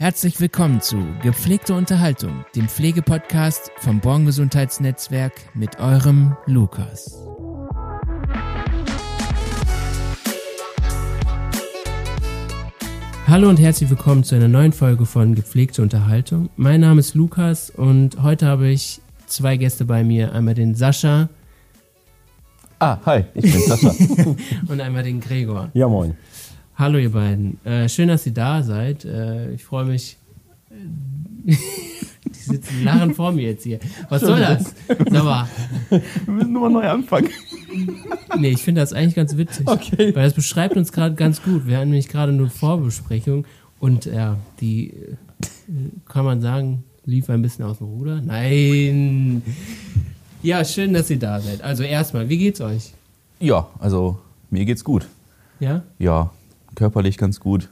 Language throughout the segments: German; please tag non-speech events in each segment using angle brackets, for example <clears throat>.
Herzlich willkommen zu Gepflegte Unterhaltung, dem Pflegepodcast vom Born Gesundheitsnetzwerk mit eurem Lukas. Hallo und herzlich willkommen zu einer neuen Folge von Gepflegte Unterhaltung. Mein Name ist Lukas und heute habe ich zwei Gäste bei mir. Einmal den Sascha. Ah, hi, ich bin Sascha. <laughs> und einmal den Gregor. Ja, moin. Hallo ihr beiden. Äh, schön, dass ihr da seid. Äh, ich freue mich. <laughs> Die sitzen lachen vor mir jetzt hier. Was soll das? Sag mal. Wir müssen nur mal neu anfangen. Nee, ich finde das eigentlich ganz witzig. Okay. Weil das beschreibt uns gerade ganz gut. Wir hatten nämlich gerade eine Vorbesprechung und ja, die äh, kann man sagen, lief ein bisschen aus dem Ruder. Nein. Ja, schön, dass ihr da seid. Also erstmal, wie geht's euch? Ja, also mir geht's gut. Ja? Ja, körperlich ganz gut.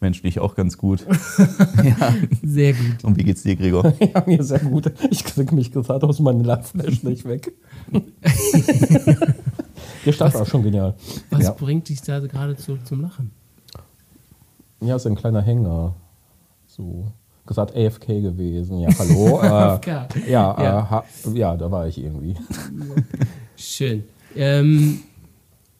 Menschlich auch ganz gut. <laughs> ja. Sehr gut. Und wie geht's dir, Gregor? <laughs> Ja, mir sehr gut. Ich kriege mich gerade aus meinem Lachflash nicht weg. <laughs> Der Start war schon genial. Was Ja. bringt dich da gerade zurück zum Lachen? Ja, ist ein kleiner Hänger. So gesagt AFK gewesen. Ja, hallo. äh, AFK. ja, Ja. ja. Äh, ha, ja, da war ich irgendwie. Schön. Ähm,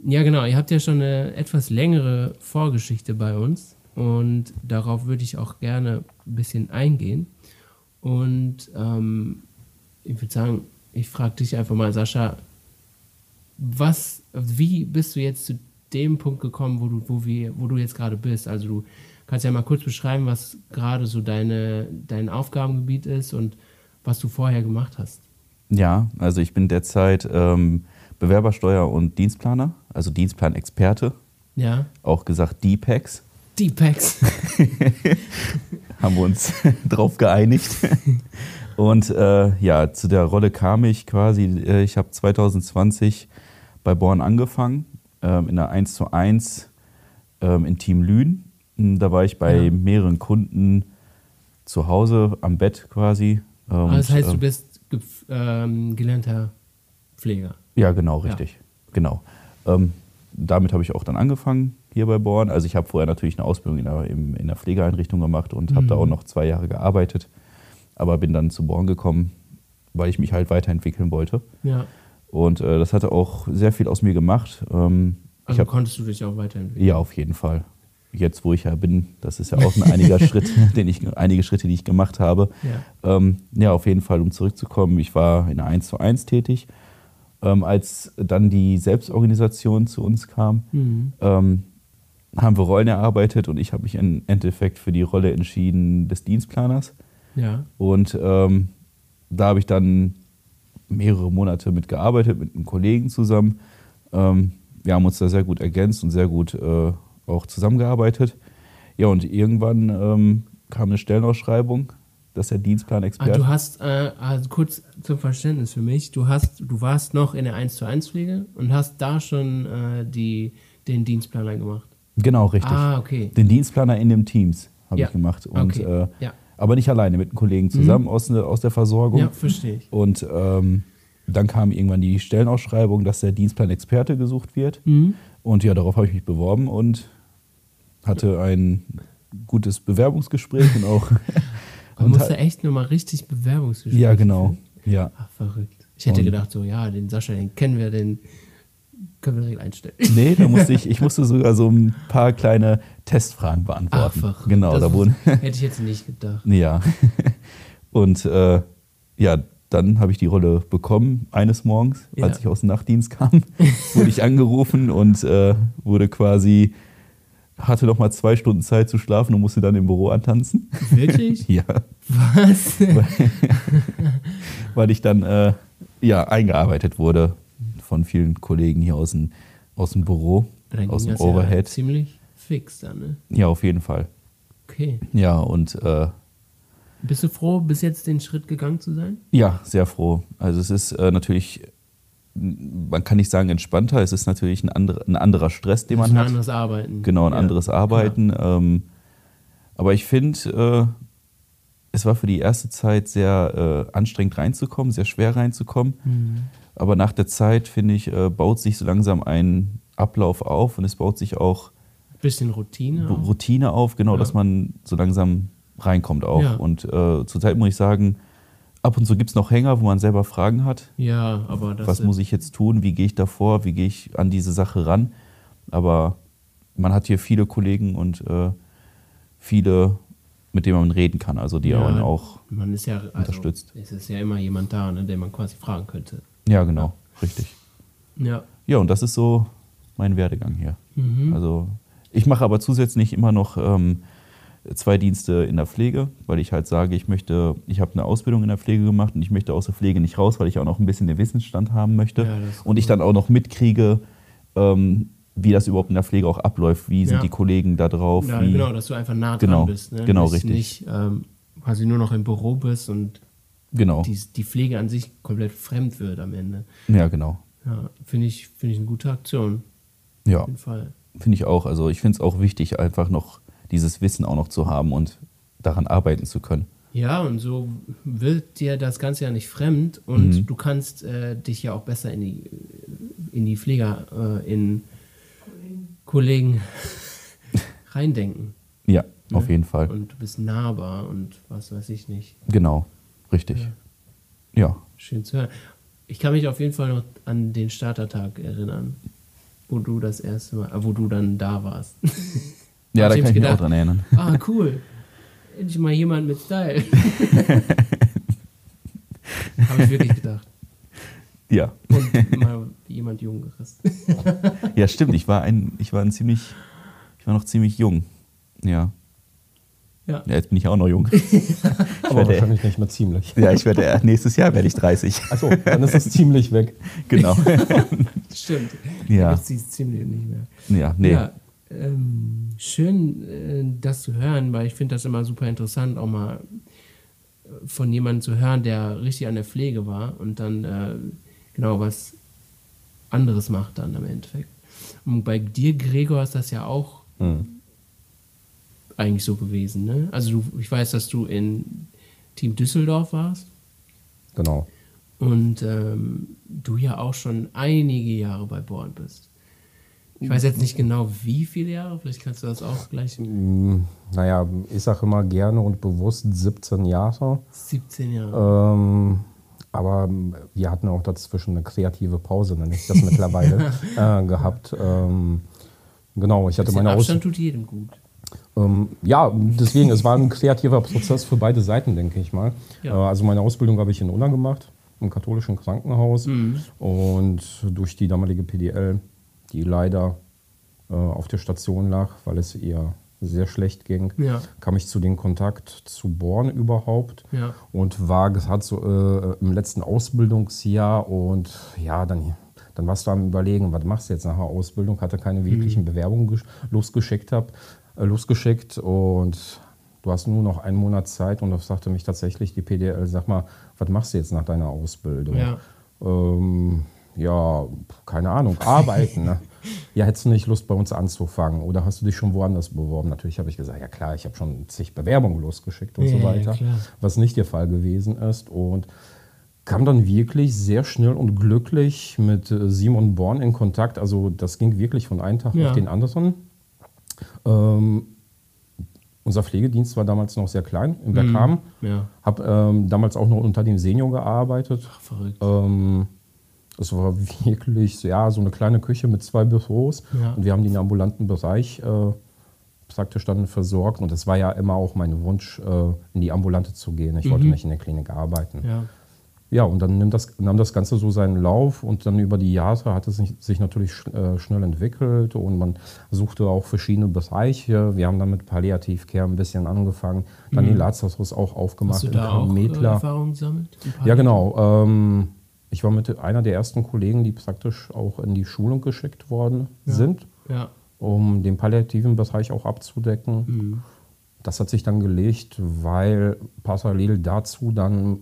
ja, genau. Ihr habt ja schon eine etwas längere Vorgeschichte bei uns und darauf würde ich auch gerne ein bisschen eingehen. Und ähm, ich würde sagen, ich frage dich einfach mal, Sascha, was, wie bist du jetzt zu dem Punkt gekommen, wo du, wo wir, wo du jetzt gerade bist? Also du kannst ja mal kurz beschreiben, was gerade so deine, dein Aufgabengebiet ist und was du vorher gemacht hast. Ja, also ich bin derzeit ähm, Bewerbersteuer- und Dienstplaner, also Dienstplanexperte, Ja, auch gesagt DPEX, D-Packs. <laughs> haben wir uns <laughs> drauf geeinigt. Und äh, ja, zu der Rolle kam ich quasi, äh, ich habe 2020 bei Born angefangen, ähm, in der 1 zu 1 ähm, in Team Lünen. Hm, Da war ich bei Ja. mehreren Kunden zu Hause am Bett quasi. Ähm, Aber das heißt, und, du ähm, bist ähm, gelernter Pfleger. Ja, genau, richtig. Genau. Ähm, damit habe ich auch dann angefangen hier bei Born. Also ich habe vorher natürlich eine Ausbildung in der, in der Pflegeeinrichtung gemacht und habe da Mhm. auch noch zwei Jahre gearbeitet. Aber bin dann zu Born gekommen, weil ich mich halt weiterentwickeln wollte. Ja. Und äh, das hatte auch sehr viel aus mir gemacht. Ähm, Also hab, konntest du dich auch weiterentwickeln. ja, auf jeden Fall. Jetzt, wo ich ja bin, das ist ja auch ein einiger <laughs> Schritt, den ich, einige Schritte, die ich gemacht habe. Ja. Ähm, ja, auf jeden Fall, um zurückzukommen, ich war in der 1 zu 1 tätig. Ähm, als dann die Selbstorganisation zu uns kam, Mhm. ähm, haben wir Rollen erarbeitet und ich habe mich im Endeffekt für die Rolle entschieden des Dienstplaners. Ja. Und ähm, da habe ich dann mehrere Monate mitgearbeitet, mit einem Kollegen zusammen. Ähm, wir haben uns da sehr gut ergänzt und sehr gut äh, auch zusammengearbeitet. Ja, und irgendwann ähm, kam eine Stellenausschreibung, dass der Ah, Dienstplanexperte. du hast, äh, also kurz zum Verständnis für mich, du hast, du warst noch in der 1 zu 1 Pflege und hast da schon äh, die, den Dienstplaner gemacht. genau, richtig. Ah, okay. Den Dienstplaner in dem Teams habe Ja. ich gemacht. Und, Okay. äh, Ja. Aber nicht alleine, mit einem Kollegen zusammen aus, ne- aus der Versorgung. Ja, verstehe ich. Und ähm, dann kam irgendwann die Stellenausschreibung, dass der Dienstplan-Experte gesucht wird. Mhm. Und ja, darauf habe ich mich beworben und hatte ein gutes Bewerbungsgespräch und auch. <laughs> Man musste halt- echt nochmal richtig Bewerbungsgespräche ja, genau. Ja. Ach, verrückt. Ich hätte Und- gedacht, so, ja, den Sascha, den kennen wir, den können wir direkt einstellen. Nee, da musste ich, ich <laughs> musste sogar so ein paar kleine Testfragen Ach, beantworten. verrückt. genau, das da wurden. hätte ich jetzt nicht gedacht. Ja. <laughs> Und äh, ja, dann habe ich die Rolle bekommen eines Morgens, Ja. als ich aus dem Nachtdienst kam, <laughs> wurde ich angerufen und äh, wurde quasi, hatte noch mal zwei Stunden Zeit zu schlafen und musste dann im Büro antanzen. Wirklich? <laughs> Ja, Was? weil ich dann äh, ja, eingearbeitet wurde von vielen Kollegen hier aus dem, aus dem Büro, Dann aus ging dem das Ja Overhead. ziemlich fix dann, ne? Ja, auf jeden Fall. Okay. Ja, und äh, Bist du froh, bis jetzt den Schritt gegangen zu sein? Ja, sehr froh. Also es ist äh, natürlich, man kann nicht sagen entspannter, es ist natürlich ein, andere, ein anderer Stress, den man ein hat. anderes Arbeiten. Genau, ein Ja. anderes Arbeiten. Ähm, aber ich finde, äh, es war für die erste Zeit sehr äh, anstrengend reinzukommen, sehr schwer reinzukommen. Mhm. Aber nach der Zeit, finde ich, äh, baut sich so langsam ein Ablauf auf und es baut sich auch Bisschen Routine. Routine auf, genau, Ja. dass man so langsam reinkommt auch. Ja. Und äh, zurzeit muss ich sagen, ab und zu gibt es noch Hänger, wo man selber Fragen hat. Ja, aber das Was muss ich jetzt tun? Wie gehe ich da vor? Wie gehe ich an diese Sache ran? Aber man hat hier viele Kollegen und äh, viele, mit denen man reden kann, also die Ja. einen auch. Man ist ja also, Unterstützt. Es ist ja immer jemand da, ne, den man quasi fragen könnte. Ja, genau, richtig. Ja. Ja, und das ist so mein Werdegang hier. Mhm. Also ich mache aber zusätzlich immer noch ähm, zwei Dienste in der Pflege, weil ich halt sage, ich möchte, ich habe eine Ausbildung in der Pflege gemacht und ich möchte aus der Pflege nicht raus, weil ich auch noch ein bisschen den Wissensstand haben möchte. Ja, und ich dann auch noch mitkriege, ähm, wie das überhaupt in der Pflege auch abläuft. Wie sind Ja. die Kollegen da drauf? ja, wie, genau, dass du einfach nah Genau, dran bist. Ne? genau, Dass du richtig. nicht ähm, quasi nur noch im Büro bist und genau. die, die Pflege an sich komplett fremd wird am Ende. Ja, genau. Ja, finde ich, finde ich eine gute Aktion. Ja, Auf jeden Fall. finde ich auch. Also ich finde es auch wichtig, einfach noch dieses Wissen auch noch zu haben und daran arbeiten zu können. Ja, und so wird dir das Ganze ja nicht fremd und Mhm. du kannst äh, dich ja auch besser in die, in die Pfleger, äh, in Kollegen <laughs> reindenken. Ja, auf ne? jeden Fall. Und du bist nahbar und was weiß ich nicht. Genau, richtig. Ja. Schön zu hören. Ich kann mich auf jeden Fall noch an den Startertag erinnern, wo du das erste Mal, äh, wo du dann da warst. <laughs> Ja, da ich kann ich mich gedacht, auch dran erinnern. Ah, cool. Endlich mal jemand mit Style. <laughs> Habe ich wirklich gedacht. Ja. Und mal jemand Jüngeres. <laughs> Ja, stimmt. Ich war ein, ich war ein ziemlich, ich war noch ziemlich jung. Ja. Ja. Ja, jetzt bin ich auch noch jung. <laughs> Aber werde- wahrscheinlich nicht mehr ziemlich. Ja, ich werde nächstes Jahr werde ich 30. Achso, dann ist es ziemlich weg. Genau. Stimmt. Ja. Dieses ziemlich nicht mehr. Ja, nee. Ja, ähm, schön, äh, das zu hören, weil ich finde das immer super interessant, auch mal äh, von jemandem zu hören, der richtig an der Pflege war und dann äh, genau was anderes macht dann im Endeffekt. Und bei dir, Gregor, ist das ja auch Hm. eigentlich so gewesen. Ne? Also du, ich weiß, dass du in Team Düsseldorf warst Genau. und ähm, du ja auch schon einige Jahre bei Born bist. Ich weiß jetzt nicht genau, wie viele Jahre, vielleicht kannst du das auch gleich. Hm, Naja, ich sage immer gerne und bewusst 17 Jahre. 17 Jahre. Ähm, aber wir hatten auch dazwischen eine kreative Pause, nenne ich das mittlerweile, <laughs> äh, gehabt. Ähm, genau, ich hatte meine Aus Abstand tut jedem gut. ähm, Ja, deswegen, es war ein kreativer Prozess für beide Seiten, denke ich mal. Ja. Äh, also meine Ausbildung habe ich in Unna gemacht, im katholischen Krankenhaus. Mhm. Und durch die damalige PDL, die leider äh, auf der Station lag, weil es ihr sehr schlecht ging, Ja. kam ich zu den Kontakt zu Born überhaupt Ja. und war gerade so äh, im letzten Ausbildungsjahr und ja, dann, dann warst du am überlegen, was machst du jetzt nach der Ausbildung, hatte keine wirklichen Bewerbungen gesch- losgeschickt, hab, äh, losgeschickt und du hast nur noch einen Monat Zeit und das sagte mich tatsächlich die PDL, sag mal, was machst du jetzt nach deiner Ausbildung? Ja. Ähm, ja, keine Ahnung, arbeiten. ne? <laughs> Ja, hättest du nicht Lust, bei uns anzufangen? Oder hast du dich schon woanders beworben? Natürlich habe ich gesagt, ja klar, ich habe schon zig Bewerbungen losgeschickt und Ja, so ja, weiter. klar. Was nicht der Fall gewesen ist. Und kam dann wirklich sehr schnell und glücklich mit äh, Simon Born in Kontakt. Also das ging wirklich von einem Tag Ja. auf den anderen. Ähm, unser Pflegedienst war damals noch sehr klein in Bergham. Ja. Habe ähm, damals auch noch unter dem Senior gearbeitet. Ach, verrückt. Ähm, es war wirklich ja, so eine kleine Küche mit zwei Büros Ja. und wir haben den ambulanten Bereich äh, praktisch dann versorgt und es war ja immer auch mein Wunsch, äh, in die Ambulante zu gehen. Ich wollte nicht in der Klinik arbeiten. Mhm. Ja. Ja, und dann nimmt das, nahm das Ganze so seinen Lauf und dann über die Jahre hat es sich, natürlich äh, schnell entwickelt und man suchte auch verschiedene Bereiche. Wir haben dann mit Palliativcare ein bisschen angefangen, dann den Lazarus auch aufgemacht Mhm. Hast du da auch äh, Metler. Erfahrung gesammelt? Ja, genau. Ähm, ich war mit einer der ersten Kollegen, die praktisch auch in die Schulung geschickt worden sind, Ja. um den palliativen Bereich auch abzudecken. Mhm. Das hat sich dann gelegt, weil parallel dazu dann,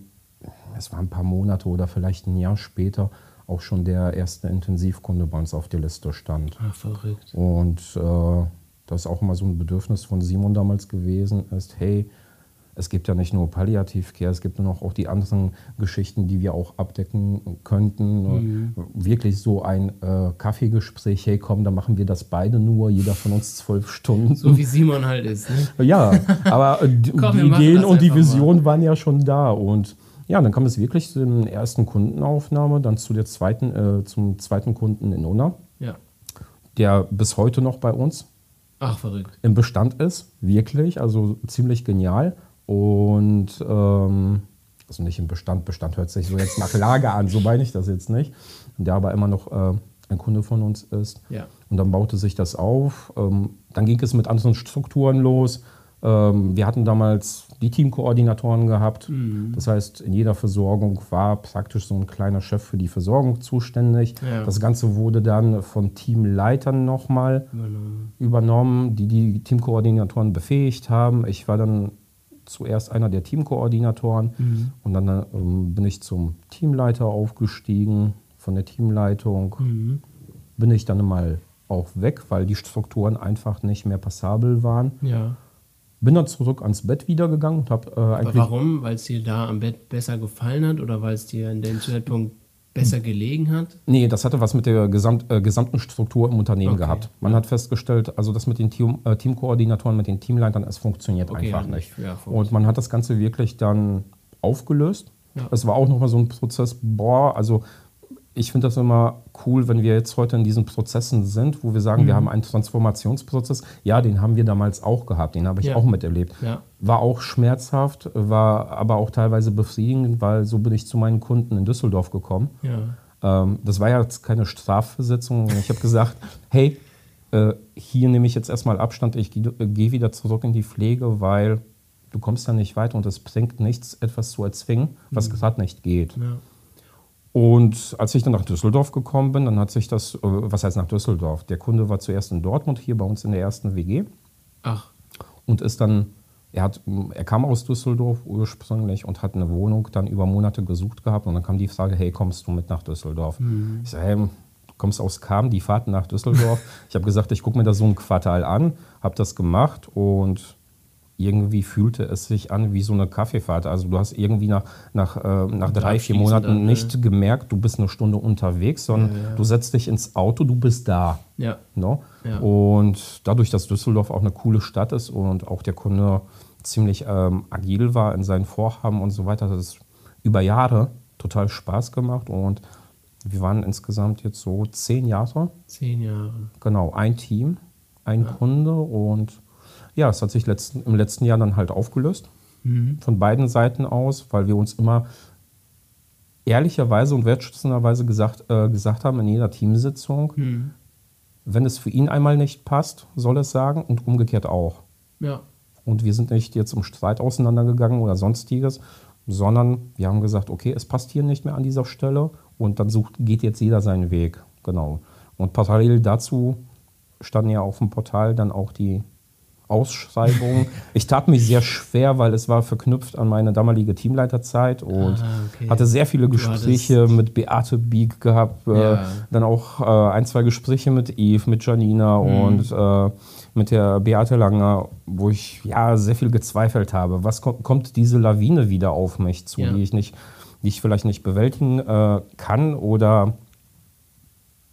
es waren ein paar Monate oder vielleicht ein Jahr später, auch schon der erste Intensivkunde bei uns auf der Liste stand. Ach, verrückt. Und äh, das ist auch immer so ein Bedürfnis von Simon damals gewesen ist, hey, es gibt ja nicht nur Palliativcare, es gibt noch auch die anderen Geschichten, die wir auch abdecken könnten. Mhm. Wirklich so ein äh, Kaffeegespräch, hey komm, da machen wir das beide nur, jeder von uns zwölf Stunden. So wie Simon halt ist. Ne? <laughs> Ja, aber äh, die, komm, die Ideen und die Vision mal. waren ja schon da und ja, dann kam es wirklich zu der ersten Kundenaufnahme, dann zu der zweiten, äh, zum zweiten Kunden in Unna. Ja. Der bis heute noch bei uns Ach, verrückt. im Bestand ist, wirklich, also ziemlich genial. Und ähm, also nicht im Bestand, Bestand hört sich so jetzt nach Lager an, so meine ich das jetzt nicht. Der aber immer noch äh, ein Kunde von uns ist. Ja. Und dann baute sich das auf. Ähm, dann ging es mit anderen Strukturen los. Ähm, wir hatten damals die Teamkoordinatoren gehabt. Mhm. Das heißt, in jeder Versorgung war praktisch so ein kleiner Chef für die Versorgung zuständig. Ja. Das Ganze wurde dann von Teamleitern nochmal übernommen. übernommen, die die Teamkoordinatoren befähigt haben. Ich war dann zuerst einer der Teamkoordinatoren mhm. und dann ähm, bin ich zum Teamleiter aufgestiegen. Von der Teamleitung mhm. bin ich dann mal auch weg, weil die Strukturen einfach nicht mehr passabel waren. Ja. Bin dann zurück ans Bett wieder gegangen und habe äh, eigentlich. Aber warum? Weil es dir da am Bett besser gefallen hat oder weil es dir in dem Zeitpunkt besser gelegen hat? Nee, das hatte was mit der Gesamt, äh, gesamten Struktur im Unternehmen okay. gehabt. Man ja. hat festgestellt, also das mit den Team, äh, Teamkoordinatoren, mit den Teamleitern, es funktioniert okay, einfach nicht. Ja, und man hat das Ganze wirklich dann aufgelöst. Ja. Es war auch nochmal so ein Prozess, boah, also ich finde das immer cool, wenn wir jetzt heute in diesen Prozessen sind, wo wir sagen, mhm. wir haben einen Transformationsprozess. Ja, den haben wir damals auch gehabt, den habe ich ja. auch miterlebt. Ja. War auch schmerzhaft, war aber auch teilweise befriedigend, weil so bin ich zu meinen Kunden in Düsseldorf gekommen. Ja. Ähm, das war ja jetzt keine Strafversetzung. Ich habe gesagt, <laughs> hey, äh, hier nehme ich jetzt erstmal Abstand, ich gehe geh wieder zurück in die Pflege, weil du kommst ja nicht weiter und es bringt nichts, etwas zu erzwingen, was mhm. gerade nicht geht. Ja. Und als ich dann nach Düsseldorf gekommen bin, dann hat sich das, äh, was heißt nach Düsseldorf? Der Kunde war zuerst in Dortmund, hier bei uns in der ersten WG. Ach. Und ist dann, er, hat, er kam aus Düsseldorf ursprünglich und hat eine Wohnung dann über Monate gesucht gehabt. Und dann kam die Frage, hey, kommst du mit nach Düsseldorf? Mhm. Ich sage, hey, du kommst aus Kam, die Fahrten nach Düsseldorf. <laughs> ich habe gesagt, ich gucke mir da so ein Quartal an, habe das gemacht und irgendwie fühlte es sich an wie so eine Kaffeefahrt. Also du hast irgendwie nach, nach, äh, nach drei, vier Monaten dann, nicht ja. gemerkt, du bist eine Stunde unterwegs, sondern ja, ja. du setzt dich ins Auto, du bist da. Ja. No? Und dadurch, dass Düsseldorf auch eine coole Stadt ist und auch der Kunde ziemlich ähm, agil war in seinen Vorhaben und so weiter, hat es über Jahre total Spaß gemacht und wir waren insgesamt jetzt so zehn Jahre. Zehn Jahre. Genau, ein Team, ein Kunde und ja, es hat sich letzten, im letzten Jahr dann halt aufgelöst. Mhm. Von beiden Seiten aus, weil wir uns immer ehrlicherweise und wertschätzenderweise gesagt, äh, gesagt haben in jeder Teamsitzung, mhm. wenn es für ihn einmal nicht passt, soll es sagen und umgekehrt auch. Ja. Und wir sind nicht jetzt im Streit auseinandergegangen oder sonstiges, sondern wir haben gesagt, okay, es passt hier nicht mehr an dieser Stelle und dann sucht, geht jetzt jeder seinen Weg. Genau. Und parallel dazu standen ja auf dem Portal dann auch die Ausschreibung. <laughs> Ich tat mich sehr schwer, weil es war verknüpft an meine damalige Teamleiterzeit und ah, okay. hatte sehr viele Gespräche mit Beate Bieg gehabt, äh, ja. äh, dann auch äh, ein, zwei Gespräche mit Eve, mit Janina mhm. und äh, mit der Beate Langer, wo ich ja sehr viel gezweifelt habe. Was kommt, kommt diese Lawine wieder auf mich zu, ja. die ich nicht, die ich vielleicht nicht bewältigen äh, kann oder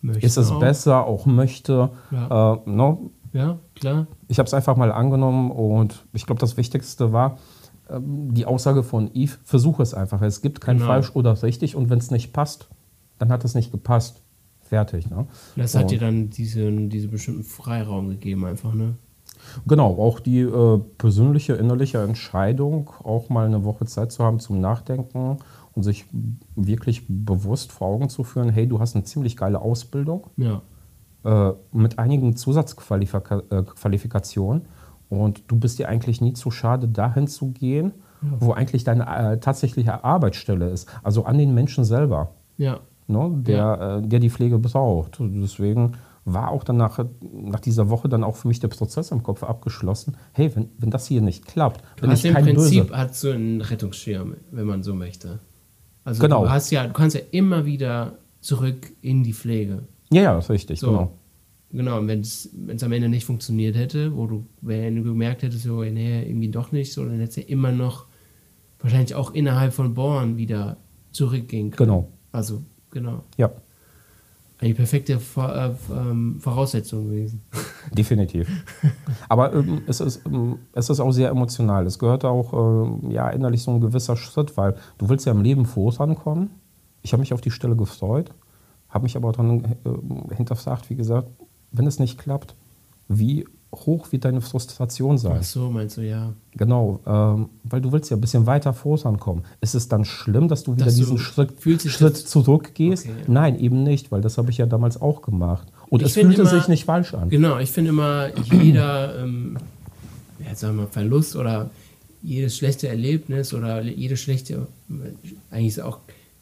möchte ist es auch. besser, auch möchte. Ja. Äh, no? Ja, klar. Ich habe es einfach mal angenommen und ich glaube, das Wichtigste war ähm, die Aussage von Eve, versuche es einfach. Es gibt kein genau. falsch oder richtig und wenn es nicht passt, dann hat es nicht gepasst. Fertig. Ne? Das hat und, dir dann diesen diese bestimmten Freiraum gegeben einfach, ne? Genau, auch die äh, persönliche, innerliche Entscheidung, auch mal eine Woche Zeit zu haben zum Nachdenken und sich wirklich bewusst vor Augen zu führen, hey, du hast eine ziemlich geile Ausbildung. Ja äh, mit einigen Zusatzqualifikationen. Und du bist dir eigentlich nie zu schade, dahin zu gehen, ja. wo eigentlich deine äh, tatsächliche Arbeitsstelle ist. Also an den Menschen selber. Ja. Ne, der, ja. Äh, der die Pflege braucht. Deswegen war auch dann nach, nach dieser Woche dann auch für mich der Prozess im Kopf abgeschlossen. Hey, wenn, wenn das hier nicht klappt, du bin hast ich kein im Prinzip Böse. Hast du einen Rettungsschirm, wenn man so möchte. Also genau. du hast ja, du kannst ja immer wieder zurück in die Pflege. Ja, ja, das ist richtig, so. genau. genau, und wenn es am Ende nicht funktioniert hätte, wo du, wenn du gemerkt hättest, so, nee, irgendwie doch nicht, so, dann hättest du ja immer noch wahrscheinlich auch innerhalb von Born wieder zurückgehen können. Genau. Also, genau. Ja, Eine perfekte äh, ähm, Voraussetzung gewesen. <laughs> definitiv. Aber ähm, es, ist, ähm, es ist auch sehr emotional. Es gehört auch ähm, ja, innerlich so ein gewisser Schritt, weil du willst ja im Leben vorankommen. Ich habe mich auf die Stelle gefreut, habe mich aber dann äh, hinterfragt, wie gesagt, wenn es nicht klappt, wie hoch wird deine Frustration sein? Ach so, meinst du, ja. Genau, ähm, weil du willst ja ein bisschen weiter vorankommen. Ist es dann schlimm, dass du wieder Dass du- diesen Schritt, sich Schritt das- zurückgehst? Okay, ja. Nein, eben nicht, weil das habe ich ja damals auch gemacht. Und Ich es fühlte immer- sich nicht falsch an. Genau, ich finde immer, jeder, ähm, ja, sagen wir mal, Verlust oder jedes schlechte Erlebnis oder jede schlechte, eigentlich ist auch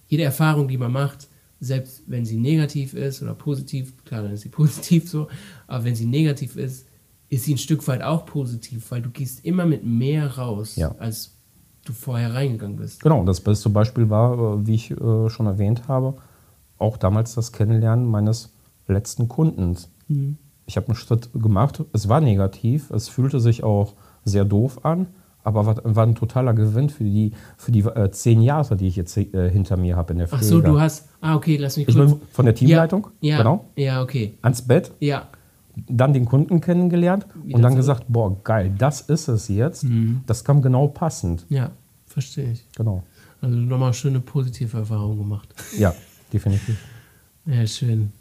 jede Erfahrung, die man macht, selbst wenn sie negativ ist oder positiv, klar, dann ist sie <laughs> positiv so, aber wenn sie negativ ist, ist sie ein Stück weit auch positiv, weil du gehst immer mit mehr raus, Ja. als du vorher reingegangen bist. Genau, das beste Beispiel war, äh, wie ich äh, schon erwähnt habe, auch damals das Kennenlernen meines letzten Kundens. Ich habe einen Schritt gemacht, es war negativ, es fühlte sich auch sehr doof an, aber war, war ein totaler Gewinn für die, für die äh, zehn Jahre, die ich jetzt äh, hinter mir habe in der Ach Pflege. so, du hast, ah, okay, lass mich Ich kurz. bin von der Teamleitung, ja, ja, genau, Ja, okay. ans Bett, Ja, dann den Kunden kennengelernt Wieder und dann zurück. gesagt, boah, geil, das ist es jetzt. Das kam genau passend. ja, verstehe ich. Genau. Also nochmal schöne positive Erfahrung gemacht. <laughs> Ja, definitiv. Ja, schön.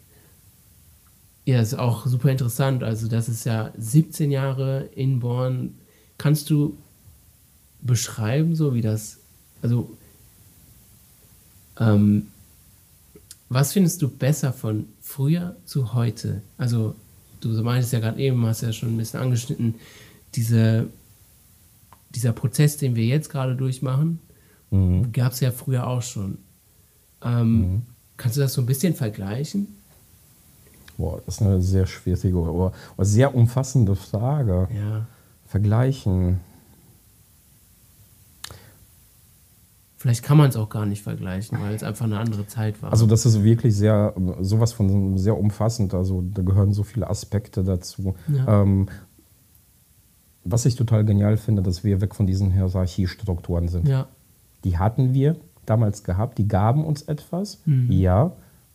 Ja, ist auch super interessant. Also das ist ja 17 Jahre in Born. Kannst du beschreiben, so wie das, also ähm, was findest du besser von früher zu heute? Also du meintest ja gerade eben, hast ja schon ein bisschen angeschnitten, diese, dieser Prozess, den wir jetzt gerade durchmachen, Mhm. gab es ja früher auch schon. Ähm, Kannst du das so ein bisschen vergleichen? Boah, das ist eine sehr schwierige oder, oder sehr umfassende Frage. Ja. Vergleichen. Vielleicht kann man es auch gar nicht vergleichen, weil es einfach eine andere Zeit war. Also das ist wirklich sehr, sowas von sehr umfassend. Also da gehören so viele Aspekte dazu. Ja. Ähm, was ich total genial finde, dass wir weg von diesen Hierarchiestrukturen sind. ja, Die hatten wir damals gehabt, die gaben uns etwas, Mhm. ja,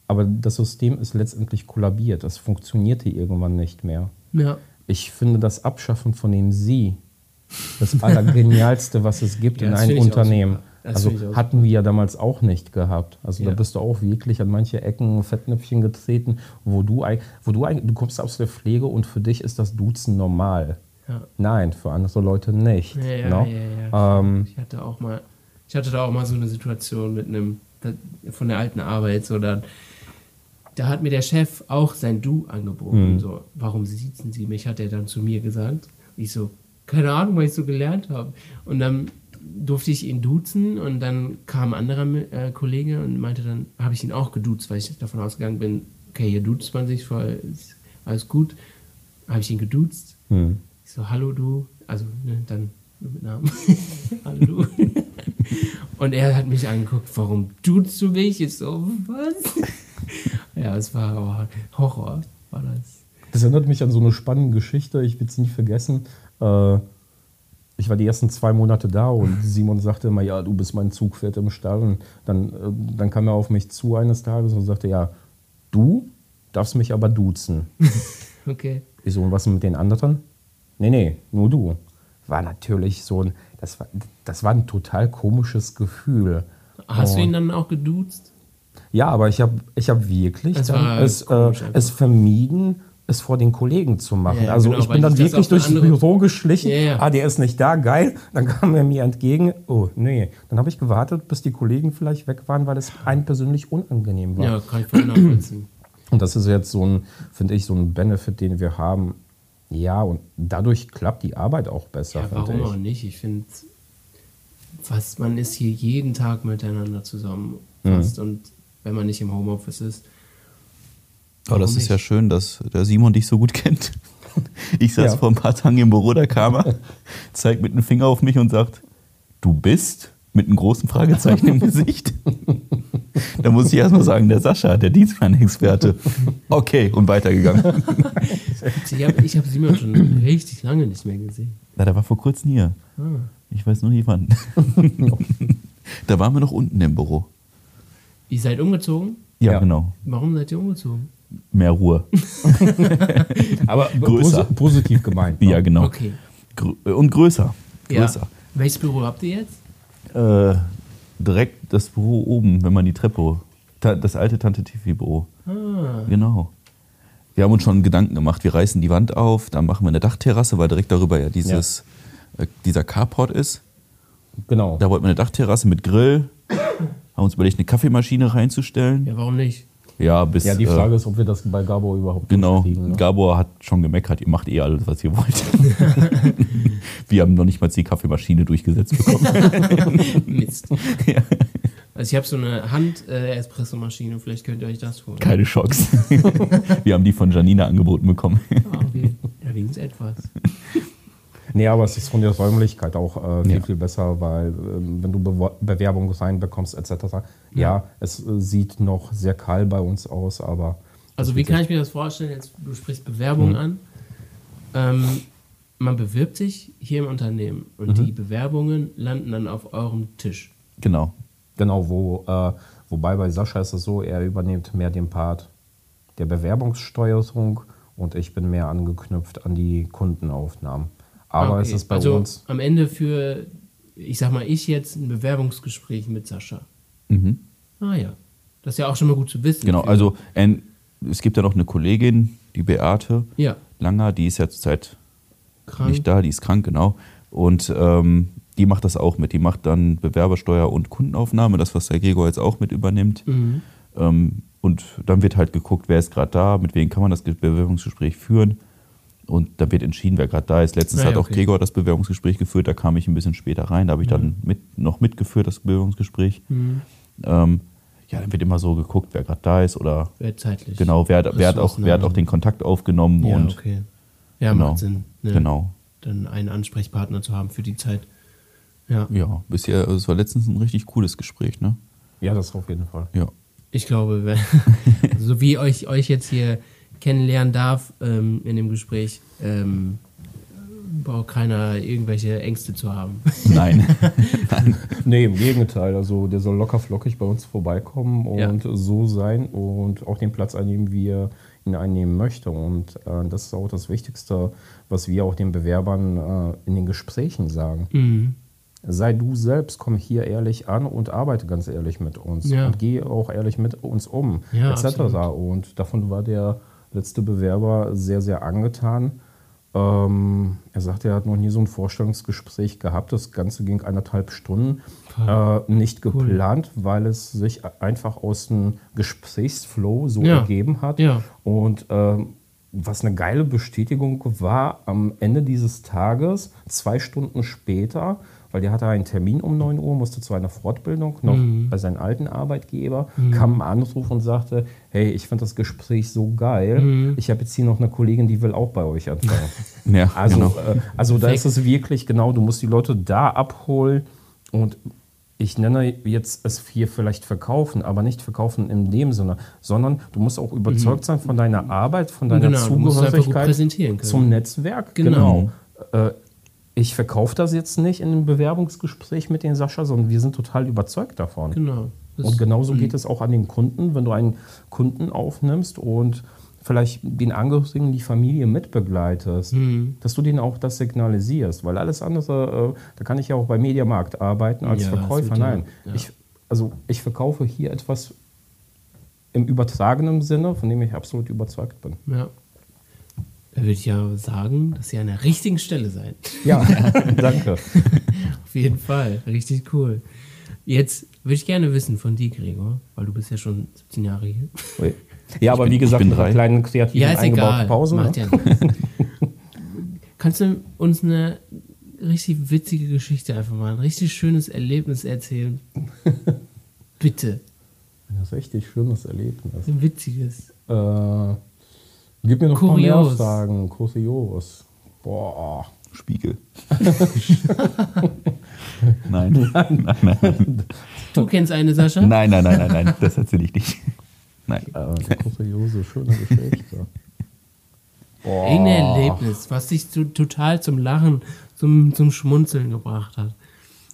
aber das System ist letztendlich kollabiert. Es funktionierte irgendwann nicht mehr. ja, Ich finde das Abschaffen von dem Sie das Allergenialste, was es gibt Ja, in das einem Unternehmen. super. Das Also hatten wir ja damals auch nicht gehabt. Also Ja. da bist du auch wirklich an manche Ecken, Fettnäpfchen getreten, wo du, wo du, du kommst aus der Pflege und für dich ist das Duzen normal. ja. Nein, für andere Leute nicht. Ja, ja, ne? ja, ja. Ähm, Ich hatte auch mal, ich hatte da auch mal so eine Situation mit einem von der alten Arbeit, so dann, da hat mir der Chef auch sein Du angeboten. So, warum siezen Sie mich? Hat er dann zu mir gesagt. Ich so, keine Ahnung, weil ich so gelernt habe. Und dann durfte ich ihn duzen und dann kam ein anderer äh, Kollege und meinte dann, habe ich ihn auch geduzt, weil ich davon ausgegangen bin, okay, hier duzt man sich, voll, ist alles gut. Habe ich ihn geduzt. hm. Ich so, hallo du, also ne, dann nur mit Namen. <laughs> hallo du. Und er hat mich angeguckt, warum duzt du mich? Ich so, was? ja, es war oh, Horror, war das. Das erinnert mich an so eine spannende Geschichte, ich will es nie vergessen. Äh, ich war die ersten zwei Monate da und Simon sagte immer, ja, du bist mein Zugpferd im Stall. Und dann, äh, dann kam er auf mich zu eines Tages und sagte, ja, du darfst mich aber duzen. <laughs> Okay. Ich so, und was mit den anderen? Nee, nee, nur du. War natürlich so ein, das war, das war ein total komisches Gefühl. Hast du Und- ihn dann auch geduzt? ja, aber ich habe ich hab wirklich dann es, äh, es vermieden, es vor den Kollegen zu machen. Ja, also genau, ich bin dann das wirklich durchs andere- Büro geschlichen. Ja, ja. Ah, der ist nicht da, geil. Dann kam er mir entgegen. Oh, nee. Dann habe ich gewartet, bis die Kollegen vielleicht weg waren, weil es einem persönlich unangenehm war. Ja, kann ich voll nachvollziehen. <clears throat> Und das ist jetzt so ein, finde ich, so ein Benefit, den wir haben. Ja, und dadurch klappt die Arbeit auch besser, Ja, warum ich. auch nicht? Ich finde, fast man ist hier jeden Tag miteinander zusammen. Fast. Und wenn man nicht im Homeoffice ist. Aber das Warum ist ja schön, dass der Simon dich so gut <laughs> kennt. Ich saß Ja. vor ein paar Tagen im Büro, da kam er, zeigt mit dem Finger auf mich und sagt, du bist mit einem großen Fragezeichen im Gesicht. Da muss ich erstmal sagen, der Sascha, der Dienstplan-Experte. Okay, und weitergegangen. <laughs> Ich habe ich hab Simon schon richtig lange nicht mehr gesehen. Na, der war vor kurzem hier. Ah. Ich weiß nur nicht wann. <laughs> da waren wir noch unten im Büro. Ihr seid umgezogen? Ja, Ja. genau. Warum seid ihr umgezogen? Mehr Ruhe. <laughs> Aber <laughs> Größer. posi- positiv gemeint. ne? Ja, genau. Okay. Grö und größer. Größer. Ja. Welches Büro habt ihr jetzt? Äh, direkt das Büro oben, wenn man die Treppe. Ta das alte Tante Tifi-Büro. Ah, Genau. Wir haben uns schon Gedanken gemacht, wir reißen die Wand auf, dann machen wir eine Dachterrasse, weil direkt darüber ja dieses, äh, dieser Carport ist. Genau. Da wollten wir eine Dachterrasse mit Grill. Haben uns überlegt, eine Kaffeemaschine reinzustellen. ja, warum nicht? Ja, bis. Ja, die äh, Frage ist, ob wir das bei Gabo überhaupt Genau, durchkriegen, ne? Gabor hat schon gemeckert, ihr macht eh alles, was ihr wollt. <laughs> wir haben noch nicht mal die Kaffeemaschine durchgesetzt bekommen. <laughs> Mist. <laughs> Ja. Also ich habe so eine Hand-Espressomaschine, vielleicht könnt ihr euch das holen. Keine Chance. wir haben die von Janina angeboten bekommen. Ah, okay. Ja, wenigstens etwas. Nee, aber es ist von der Räumlichkeit auch äh, viel, Ja. viel besser, weil ähm, wenn du Bewo- Bewerbungen reinbekommst etc., ja, es äh, sieht noch sehr kahl bei uns aus, aber Also wie kann ich mir das vorstellen? Jetzt, du sprichst Bewerbung an. Ähm, man bewirbt sich hier im Unternehmen und die Bewerbungen landen dann auf eurem Tisch. Genau. genau, wo, äh, wobei bei Sascha ist es so, er übernimmt mehr den Part der Bewerbungssteuerung und ich bin mehr angeknüpft an die Kundenaufnahmen. Aber es okay. ist bei also uns, am Ende für, ich sag mal, ich jetzt ein Bewerbungsgespräch mit Sascha. Mhm. Ah ja. Das ist ja auch schon mal gut zu wissen. Genau, also äh, es gibt ja noch eine Kollegin, die Beate Ja, Langer, die ist ja zurzeit krank. nicht da, die ist krank, genau. Und ähm, die macht das auch mit. Die macht dann Bewerbersteuer und Kundenaufnahme, das, was der Gregor jetzt auch mit übernimmt. Mhm. Ähm, und dann wird halt geguckt, wer ist gerade da, mit wem kann man das Ge- Bewerbungsgespräch führen. Und dann wird entschieden, wer gerade da ist. Letztens ja, hat auch okay. Gregor das Bewerbungsgespräch geführt, da kam ich ein bisschen später rein, da habe ich dann mit, noch mitgeführt, das Bewerbungsgespräch. Mhm. Ähm, ja, dann wird immer so geguckt, wer gerade da ist oder Wer zeitlich. genau, wer, hat- wer, hat auch, wer hat auch den Kontakt aufgenommen Ja, und okay. Ja, genau, macht Sinn. Ne? genau. Dann einen Ansprechpartner zu haben für die Zeit. Ja. Ja, bisher, also es war letztens ein richtig cooles Gespräch, ne? ja, das auf jeden Fall. Ja. Ich glaube, wenn, <laughs> so wie euch euch jetzt hier kennenlernen darf ähm, in dem Gespräch, ähm, braucht keiner irgendwelche Ängste zu haben. <laughs> Nein. <laughs> Nee, im Gegenteil. Also der soll locker flockig bei uns vorbeikommen und Ja. so sein und auch den Platz einnehmen, wie er ihn einnehmen möchte. Und äh, das ist auch das Wichtigste, was wir auch den Bewerbern äh, in den Gesprächen sagen. Mhm. Sei du selbst, komm hier ehrlich an und arbeite ganz ehrlich mit uns. Ja. Und geh auch ehrlich mit uns um, Ja, etc. absolut. Und davon war der letzte Bewerber sehr, sehr angetan. Ähm, er sagte, er hat noch nie so ein Vorstellungsgespräch gehabt. Das Ganze ging eineinhalb Stunden. Äh, nicht Cool. geplant, weil es sich einfach aus dem Gesprächsflow so Ja. ergeben hat. Ja. Und ähm, was eine geile Bestätigung war, am Ende dieses Tages, zwei Stunden später, weil der hatte einen Termin um 9 Uhr, musste zu einer Fortbildung noch Mhm. bei seinem alten Arbeitgeber, kam ein Anruf und sagte, hey, ich fand das Gespräch so geil, Mhm. ich habe jetzt hier noch eine Kollegin, die will auch bei euch anfangen. <laughs> Ja, Also, genau. äh, also da ist es wirklich genau, du musst die Leute da abholen und ich nenne jetzt es hier vielleicht verkaufen, aber nicht verkaufen in dem Sinne, sondern du musst auch überzeugt sein von deiner Arbeit, von deiner Genau, Zugehörigkeit zum Netzwerk. Genau. Genau. Äh, ich verkaufe das jetzt nicht in einem Bewerbungsgespräch mit den Sascha, sondern wir sind total überzeugt davon. Genau. Und genauso geht es auch an den Kunden, wenn du einen Kunden aufnimmst und vielleicht den Angehörigen, die Familie mitbegleitest, Mhm. dass du denen auch das signalisierst. Weil alles andere, äh, da kann ich ja auch bei Mediamarkt arbeiten als Ja, Verkäufer. Nein, ja. ich, also ich verkaufe hier etwas im übertragenen Sinne, von dem ich absolut überzeugt bin. Ja. Da würde ich ja sagen, dass ihr an der richtigen Stelle seid. Ja, <laughs> danke. Auf jeden Fall. Richtig cool. Jetzt würde ich gerne wissen von dir, Gregor, weil du bist ja schon 17 Jahre hier. Ja, aber bin- wie ich gesagt, mit einer kleinen kreativen Ja, ist egal. Pause. Macht ne? ja nichts. <laughs> Kannst du uns eine richtig witzige Geschichte einfach mal, ein richtig schönes Erlebnis erzählen? Bitte. Das ist ein richtig schönes Erlebnis. Ein witziges. Äh, gib mir noch ein paar Kurios. mehr Fragen. Kurios. Boah. Spiegel. <laughs> nein. nein, nein, nein. Du kennst eine, Sascha? Nein, nein, nein, nein, nein, das erzähle ich nicht. Nein. Äh, kuriose, schöne Geschichte. Boah. Irgendein Erlebnis, was dich zu, total zum Lachen, zum, zum Schmunzeln gebracht hat.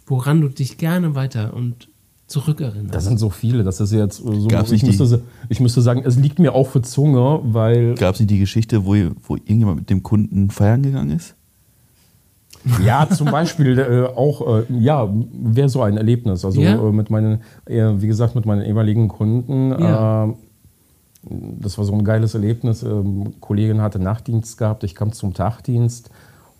Woran du dich gerne weiter und zurückerinnerst. Das sind so viele. Das ist jetzt so. Gab's Ich müsste, ich müsste sagen, es liegt mir auch für Zunge, weil. Gab es nicht die Geschichte, wo, wo irgendjemand mit dem Kunden feiern gegangen ist? Ja, zum Beispiel äh, auch, äh, ja, wäre so ein Erlebnis. Also Ja? äh, mit meinen, äh, wie gesagt, mit meinen ehemaligen Kunden. Ja. Äh, das war so ein geiles Erlebnis. Ähm, Kollegin hatte Nachtdienst gehabt, ich kam zum Tagdienst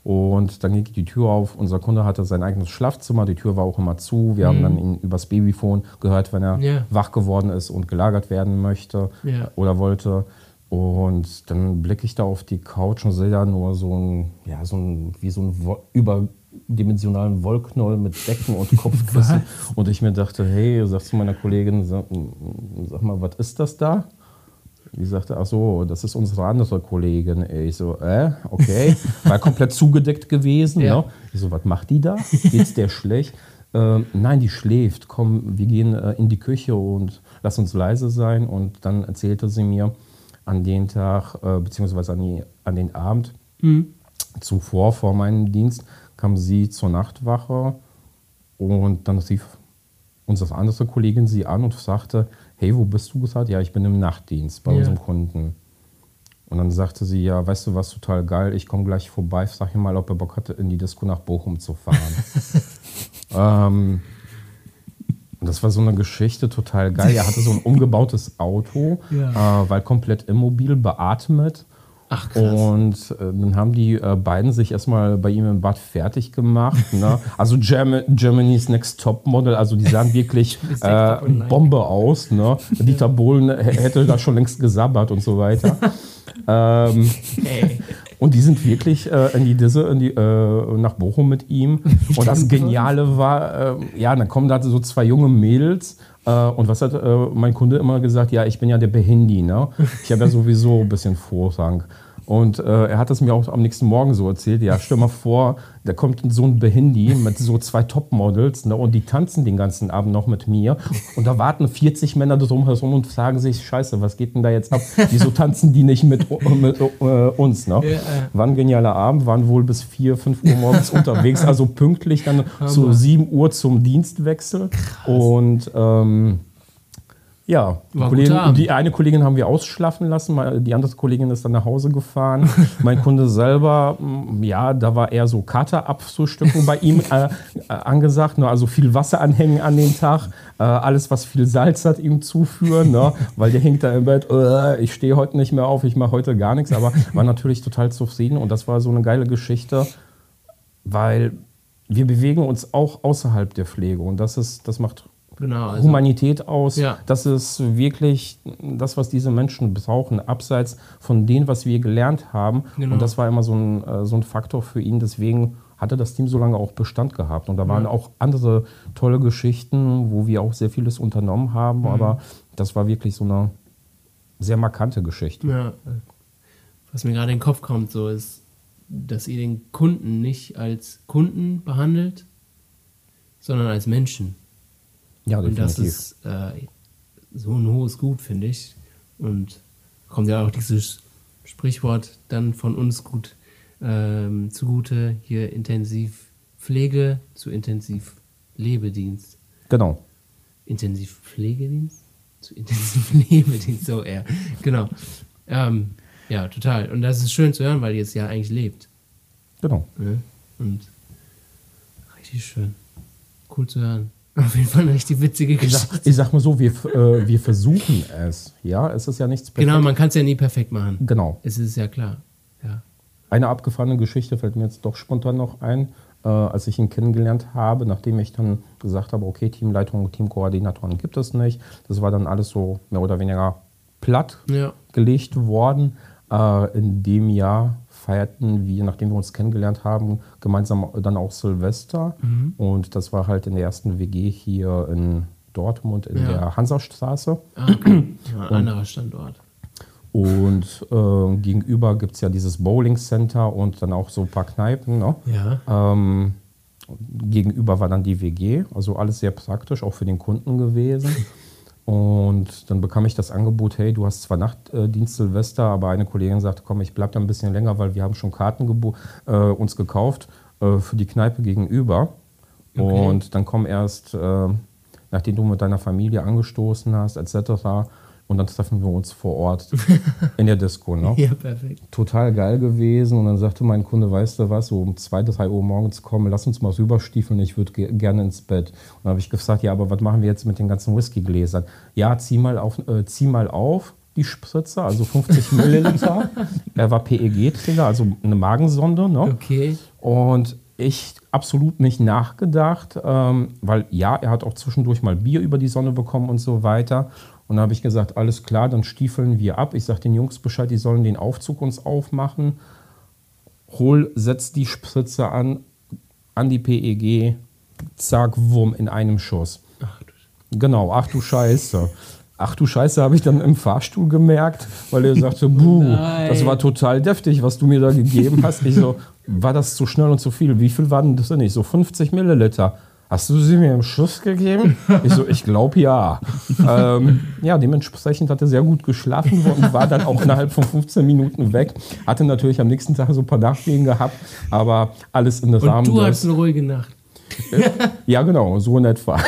und dann ging die Tür auf. Unser Kunde hatte sein eigenes Schlafzimmer, die Tür war auch immer zu. Wir haben dann ihn übers Babyphone gehört, wenn er Mhm. Ja. wach geworden ist und gelagert werden möchte Ja. oder wollte. Und dann blicke ich da auf die Couch und sehe da nur so ein, ja, so ein, wie so ein Wo überdimensionalen Wollknoll mit Decken und <laughs> Kopfkissen. und ich mir dachte, hey, sagst du meiner Kollegin, sag, sag mal, was ist das da? Die sagte, ach so, das ist unsere andere Kollegin. Ich so, äh, okay. War komplett zugedeckt gewesen. <laughs> Ja. Ne? Ich so, was macht die da? Geht's der schlecht? Ähm, nein, die schläft. Komm, wir gehen äh, in die Küche und lass uns leise sein. Und dann erzählte sie mir an den Tag, äh, beziehungsweise an, die, an den Abend zuvor, vor meinem Dienst, kam sie zur Nachtwache und dann rief unsere andere Kollegin sie an und sagte, hey, wo bist du gesagt? Ja, ich bin im Nachtdienst bei Ja. unserem Kunden. Und dann sagte sie, ja, weißt du was, total geil, ich komme gleich vorbei, sag ihm mal, ob er Bock hatte, in die Disco nach Bochum zu fahren. <laughs> ähm, das war so eine Geschichte, total geil. Er hatte so ein umgebautes Auto, Ja. äh, weil komplett immobil, beatmet. Ach, krass. Und äh, dann haben die äh, beiden sich erstmal bei ihm im Bad fertig gemacht. <laughs> Ne? Also Germa Germany's Next Top Model, also die sahen wirklich <laughs> äh. Bombe aus. Ne? <laughs> Dieter Bohlen hätte da schon längst gesabbert und so weiter. ähm, Ey. und die sind wirklich äh, in die Disse, in die, äh, nach Bochum mit ihm. Und das Geniale war, äh, ja, dann kommen da so zwei junge Mädels. Äh, und was hat äh, mein Kunde immer gesagt? Ja, ich bin ja der Behindi, ne? Ich habe ja <laughs> sowieso ein bisschen Vorrang. Und äh, er hat es mir auch am nächsten Morgen so erzählt. Ja, stell mal vor, da kommt so ein Behindi mit so zwei Topmodels ne, und die tanzen den ganzen Abend noch mit mir. Und da warten 40 Männer drumherum und fragen sich, scheiße, was geht denn da jetzt ab? Wieso tanzen die nicht mit, mit äh, uns? Ne? Ja, äh. War ein genialer Abend, waren wohl bis 4, 5 Uhr morgens unterwegs, also pünktlich dann so 7 Uhr zum Dienstwechsel. Und ähm, ja, Kollegin, die eine Kollegin haben wir ausschlafen lassen, die andere Kollegin ist dann nach Hause gefahren. <laughs> mein Kunde selber, mm, ja, da war eher so Kater abzustücken bei ihm äh, äh, angesagt. Ne? Also viel Wasser anhängen an den Tag, äh, alles, was viel Salz hat, ihm zuführen, ne? weil der hängt da im Bett, äh, ich stehe heute nicht mehr auf, ich mache heute gar nichts, aber war natürlich total zufrieden und das war so eine geile Geschichte, weil wir bewegen uns auch außerhalb der Pflege und das ist, das macht Genau. Also, Humanität aus. Ja. Das ist wirklich das, was diese Menschen brauchen, abseits von dem, was wir gelernt haben. Genau. Und das war immer so ein, äh, so ein Faktor für ihn. Deswegen hatte das Team so lange auch Bestand gehabt. Und da waren auch andere tolle Geschichten, wo wir auch sehr vieles unternommen haben. Mhm. Aber das war wirklich so eine sehr markante Geschichte. ja, was mir gerade in den Kopf kommt, so ist, dass ihr den Kunden nicht als Kunden behandelt, sondern als Menschen. Ja, Und das definitiv. ist äh, so ein hohes Gut, finde ich. Und kommt ja auch dieses Sprichwort dann von uns gut ähm, zugute, hier Intensivpflege zu Intensivlebedienst. Genau. Intensivpflegedienst? Zu Intensivlebedienst, <laughs> so eher. Genau. Ähm, ja, total. Und das ist schön zu hören, weil ihr es ja eigentlich lebt. Genau. Ne? Und richtig schön. Cool zu hören. Auf jeden Fall eine richtig witzige Ich Geschichte. sag, ich sag mal so, wir, äh, wir versuchen es. Ja, es ist ja nichts perfekt. Genau, man kann es ja nie perfekt machen. Genau. Es ist ja klar. Ja. Eine abgefahrene Geschichte fällt mir jetzt doch spontan noch ein, äh, als ich ihn kennengelernt habe, nachdem ich dann gesagt habe, okay, Teamleitung, Teamkoordinatoren gibt es nicht. Das war dann alles so mehr oder weniger platt Ja. gelegt worden. Äh, in dem Jahr feierten wir, nachdem wir uns kennengelernt haben, gemeinsam dann auch Silvester. Und das war halt in der ersten WG hier in Dortmund in Ja. der Hansastraße. Ah, okay. <clears throat> ja ein anderer Standort. Und äh, gegenüber gibt es ja dieses Bowling Center und dann auch so ein paar Kneipen. Ne? Ja. Ähm, gegenüber war dann die WG, also alles sehr praktisch, auch für den Kunden gewesen. <laughs> Und dann bekam ich das Angebot, hey, du hast zwar Nachtdienst Silvester, aber eine Kollegin sagte, komm, ich bleib da ein bisschen länger, weil wir haben schon Karten äh, uns gekauft äh, für die Kneipe gegenüber. Okay. Und dann komm erst, äh, nachdem du mit deiner Familie angestoßen hast, etc., und dann treffen wir uns vor Ort <laughs> in der Disco. Ne? ja, perfekt. Total geil gewesen. Und dann sagte mein Kunde, weißt du was, so um zwei, drei Uhr morgens kommen, lass uns mal rüberstiefeln, ich würde ge gerne ins Bett. Und dann habe ich gesagt, ja, aber was machen wir jetzt mit den ganzen Whiskygläsern? Ja, zieh mal auf, äh, zieh mal auf die Spritze, also 50 <laughs> Milliliter. er war PEG-Träger, also eine Magensonde. Ne? Okay. Und ich absolut nicht nachgedacht, ähm, weil ja, er hat auch zwischendurch mal Bier über die Sonne bekommen und so weiter. Und dann habe ich gesagt, alles klar, dann stiefeln wir ab. Ich sage den Jungs Bescheid, die sollen den Aufzug uns aufmachen. Hol, setz die Spritze an, an die PEG, zack, wumm, in einem Schuss. Ach, genau, ach du Scheiße. Ach du Scheiße, habe ich dann im Fahrstuhl gemerkt, weil er sagte, buh, das war total deftig, was du mir da gegeben hast. Ich so, war das zu schnell und zu viel? Wie viel war denn das denn nicht? So 50 Milliliter. Hast du sie mir im Schuss gegeben? Ich so, ich glaube ja. <laughs> ähm, ja, dementsprechend hat er sehr gut geschlafen und war dann auch innerhalb von 15 Minuten weg. Hatte natürlich am nächsten Tag so ein paar Nachwehen gehabt, aber alles in Rahmen. Und du hattest eine ruhige Nacht. ja, genau, so in etwa.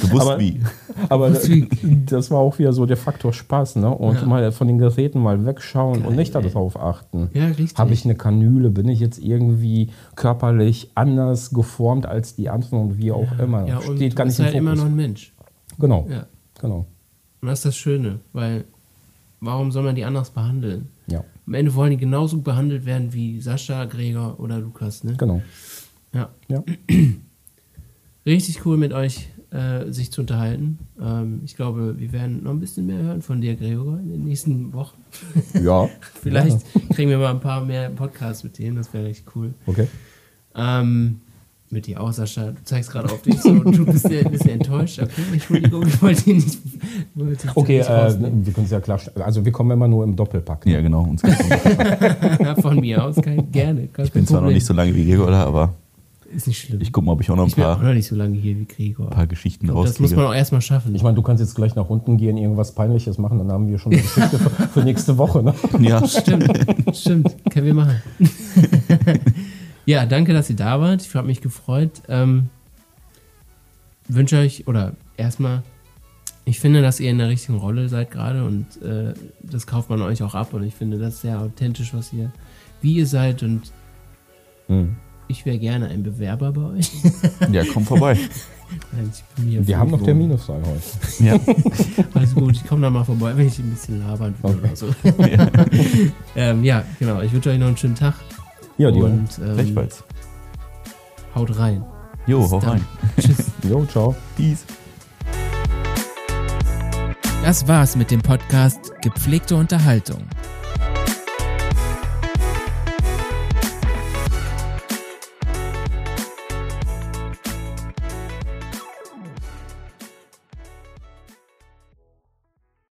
Gewusst aber, wie. Aber das war auch wieder so der Faktor Spaß, ne? Und ja. mal von den Geräten mal wegschauen Geil, und nicht darauf achten. Ja, richtig. Habe ich eine Kanüle? Bin ich jetzt irgendwie körperlich anders geformt als die anderen und wie auch ja. immer? Ja, und Steht du bist halt immer noch ein Mensch. Genau. Ja. Genau. Und das ist das Schöne, weil warum soll man die anders behandeln? Ja. Am Ende wollen die genauso behandelt werden wie Sascha, Gregor oder Lukas, ne? Genau. Ja. ja. <clears throat> Richtig cool mit euch äh, sich zu unterhalten. Ähm, ich glaube, wir werden noch ein bisschen mehr hören von dir, Gregor, in den nächsten Wochen. <laughs> Ja. <laughs> Vielleicht ja. kriegen wir mal ein paar mehr Podcasts mit denen, das wäre echt cool. Okay. Ähm, mit dir auch, Sascha. Du zeigst gerade auf dich so und du bist ein bisschen enttäuscht. Okay, Entschuldigung, ich wollte dich nicht. Wollte dich okay, nicht äh, wir können es ja klar. Also, wir kommen immer nur im Doppelpack. Ne? Ja, genau. Uns <laughs> Von mir aus, kein, gerne. Ich bin zwar noch nicht so lange wie Gregor, aber. Ist nicht schlimm. Ich gucke mal, ob ich auch noch ein ich paar. Ich bin auch noch nicht so lange hier wie Gregor. paar Geschichten raus. Das muss man auch erstmal schaffen. Ich meine, du kannst jetzt gleich nach unten gehen, irgendwas Peinliches machen, dann haben wir schon eine Geschichte für, für, nächste Woche. Ne? <laughs> Ja, stimmt. Stimmt. Können wir machen. <laughs> ja, danke, dass ihr da wart. Ich habe mich gefreut. Ähm, wünsche euch, oder erstmal, ich finde, dass ihr in der richtigen Rolle seid gerade und äh, das kauft man euch auch ab und ich finde das sehr authentisch, was ihr, wie ihr seid und. Mhm ich wäre gerne ein Bewerber bei euch. <laughs> Ja, komm vorbei. <laughs> Wir haben noch Termine frei heute. Ja. <laughs> Alles gut, ich komme da mal vorbei, wenn ich ein bisschen labern will okay. oder so. Ja. ähm, ja, genau. Ich wünsche euch noch einen schönen Tag. Ja, dir. Und ähm, Gleichfalls. Haut rein. Jo, Bis hau dann. rein. Tschüss. Jo, ciao. Peace. Das war's mit dem Podcast Gepflegte Unterhaltung.